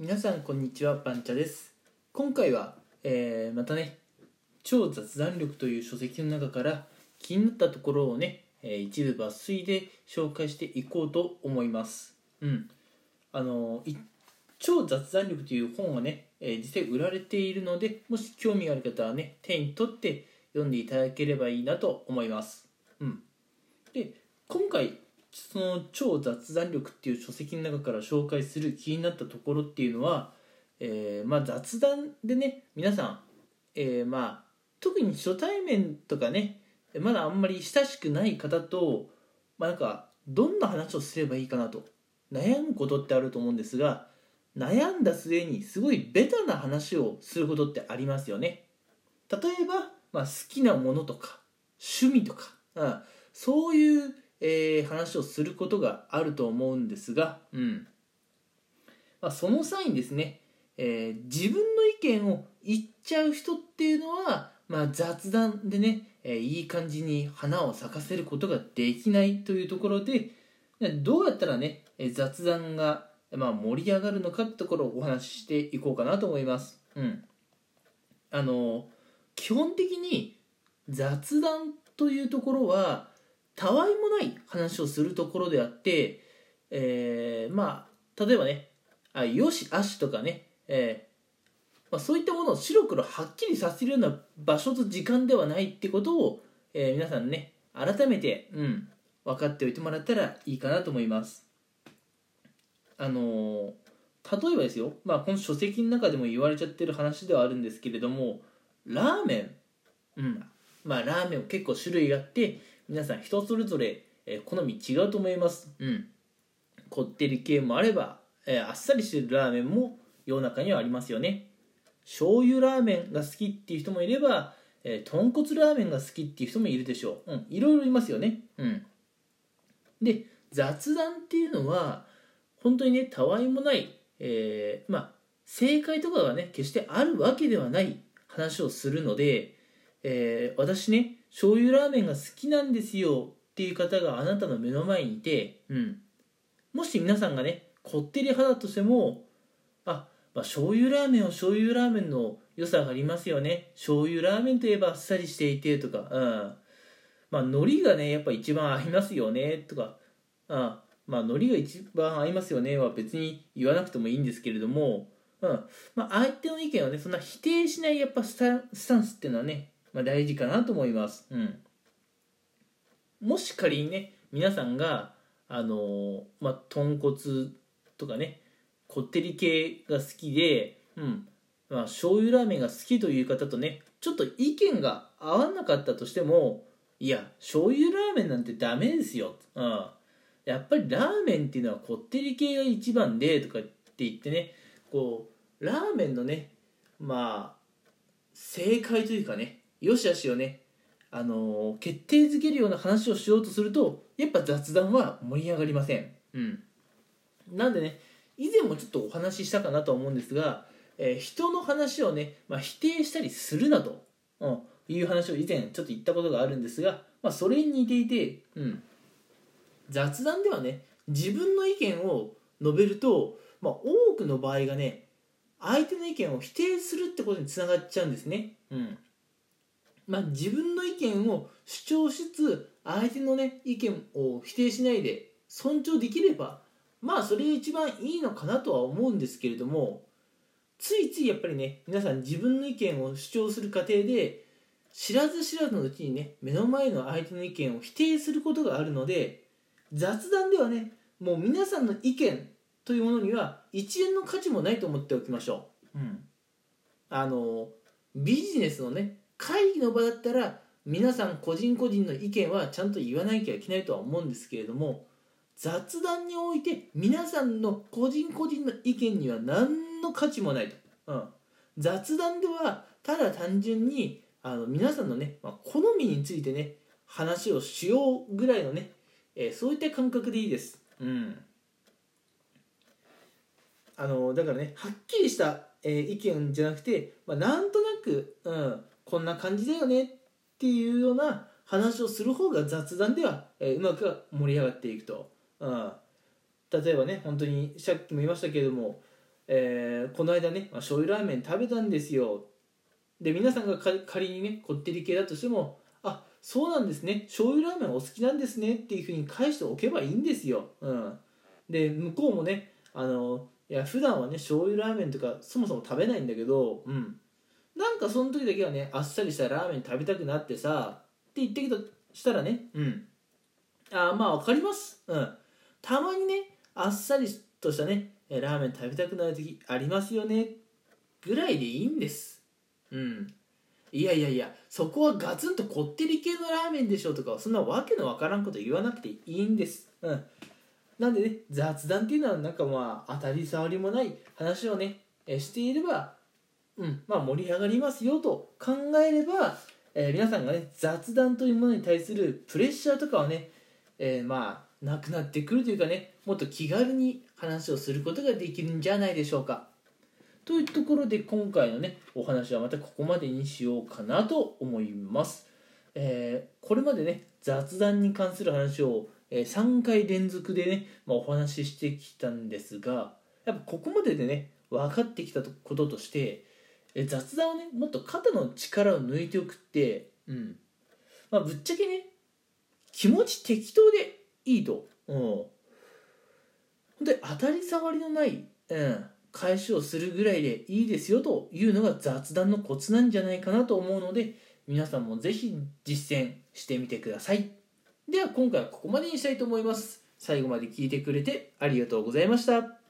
皆さんこんにちはパンチャです。今回は、えーまたね超雑談力という書籍の中から気になったところをね、えー一部抜粋で紹介していこうと思います。うん。あのい超雑談力という本はね、えー実際売られているのでもし興味がある方はね手に取って読んでいただければいいなと思います。うん。で今回その超雑談力っていう書籍の中から紹介する気になったところっていうのは、えーまあ、雑談でね皆さん、えーまあ、特に初対面とかねまだあんまり親しくない方と、まあ、なんかどんな話をすればいいかなと悩むことってあると思うんですが悩んだ末にすごいベタな話をすることってありますよね。例えば、まあ、好きなものとか趣味とか、うん、そういうえー話をすることがあると思うんですが、うんまあ、その際にですね、えー自分の意見を言っちゃう人っていうのは、まあ、雑談でね、えーいい感じに花を咲かせることができないというところでどうやったらねえー雑談が、まあ、盛り上がるのかってところをお話ししていこうかなと思います。うん、あの基本的に雑談というところはたわいもない話をするところであって、えーまあ例えばねあよしあしとかね、えーまあ、そういったものを白黒はっきりさせるような場所と時間ではないってことを、えー皆さんね改めて、うん、分かっておいてもらったらいいかなと思います。あの例えばですよ、まあ、この書籍の中でも言われちゃってる話ではあるんですけれどもラーメン。うんまあラーメンも結構種類があって皆さん人それぞれ、えー好み違うと思います。うん。こってり系もあれば、えーあっさりしてるラーメンも世の中にはありますよね。醤油ラーメンが好きっていう人もいれば、えー豚骨ラーメンが好きっていう人もいるでしょう、うん、いろいろいますよね。うん。で雑談っていうのは本当にねたわいもない、えーまあ正解とかがね決してあるわけではない話をするので、えー私ね醤油ラーメンが好きなんですよっていう方があなたの目の前にいて、うん、もし皆さんがねこってり派だとしてもあ、まあ、醤油ラーメンは醤油ラーメンの良さがありますよね。醤油ラーメンといえばあっさりしていてとか、うん、まあ海苔がねやっぱ一番合いますよねとかあまあ海苔が一番合いますよねは別に言わなくてもいいんですけれども、うん。まあ、相手の意見をねそんな否定しないやっぱスタンスタンスっていうのはね、まあ、大事かなと思います、うん、もし仮にね皆さんがあのーまあ豚骨とかねこってり系が好きで、うん。まあ醤油ラーメンが好きという方とねちょっと意見が合わなかったとしてもいや醤油ラーメンなんてダメですよ、うん、やっぱりラーメンっていうのはこってり系が一番でとかって言ってねこうラーメンのねまあ正解というかねよしあしをね。あのー決定づけるような話をしようとするとやっぱ雑談は盛り上がりません。うん。なんでね以前もちょっとお話ししたかなとは思うんですが、えー人の話をね、まあ、否定したりするなと、うん、いう話を以前ちょっと言ったことがあるんですが、まあ、それに似ていて、うん、雑談ではね自分の意見を述べると、まあ、多くの場合がね相手の意見を否定するってことにつながっちゃうんですね。うんまあ、自分の意見を主張しつつ相手のね意見を否定しないで尊重できればまあそれが一番いいのかなとは思うんですけれどもついついやっぱりね皆さん自分の意見を主張する過程で知らず知らずのうちにね目の前の相手の意見を否定することがあるので雑談ではねもう皆さんの意見というものには一円の価値もないと思っておきましょう。うん、あのビジネスのね会議の場だったら皆さん個人個人の意見はちゃんと言わなきゃいけないとは思うんですけれども雑談において皆さんの個人個人の意見には何の価値もないと、うん、雑談ではただ単純にあの皆さんのね、まあ、好みについてね話をしようぐらいのね、えーそういった感覚でいいです。うん。あのだからねはっきりした、えー意見じゃなくて、まあ、なんとなく、うん、こんな感じだよねっていうような話をする方が雑談では、えーうまく盛り上がっていくと、うん、例えばね本当にさっきも言いましたけれどもえーこの間ね、まあ、醤油ラーメン食べたんですよ。で皆さんが仮にねこってり系だとしてもあそうなんですね。醤油ラーメンお好きなんですねっていうふうに返しておけばいいんですよ、うん、で向こうもねあのいや普段はね醤油ラーメンとかそもそも食べないんだけど、うん、なんかその時だけはねあっさりしたラーメン食べたくなってさって言ってきたしたらねうん。あまあわかります。うん。たまにねあっさりとしたねえラーメン食べたくなる時ありますよねぐらいでいいんです。うん。いやいやいやそこはガツンとこってり系のラーメンでしょとかそんなわけのわからんこと言わなくていいんです。うん。なんでね雑談っていうのはなんかまあ当たり障りもない話をねえしていればうん。まあ盛り上がりますよと考えれば、えー皆さんがね雑談というものに対するプレッシャーとかはね、えーまあなくなってくるというかねもっと気軽に話をすることができるんじゃないでしょうか。というところで今回のねお話はまたここまでにしようかなと思います、えーこれまでね雑談に関する話を、え3回連続でね、まあ、お話ししてきたんですがやっぱここまででね分かってきたこととしてえ雑談をねもっと肩の力を抜いておくってうん。まあぶっちゃけね気持ち適当でいいと。うん。ほんで当たり障りのない、うん、返しをするぐらいでいいですよというのが雑談のコツなんじゃないかなと思うので皆さんもぜひ実践してみてください。では今回はここまでにしたいと思います。最後まで聞いてくれてありがとうございました。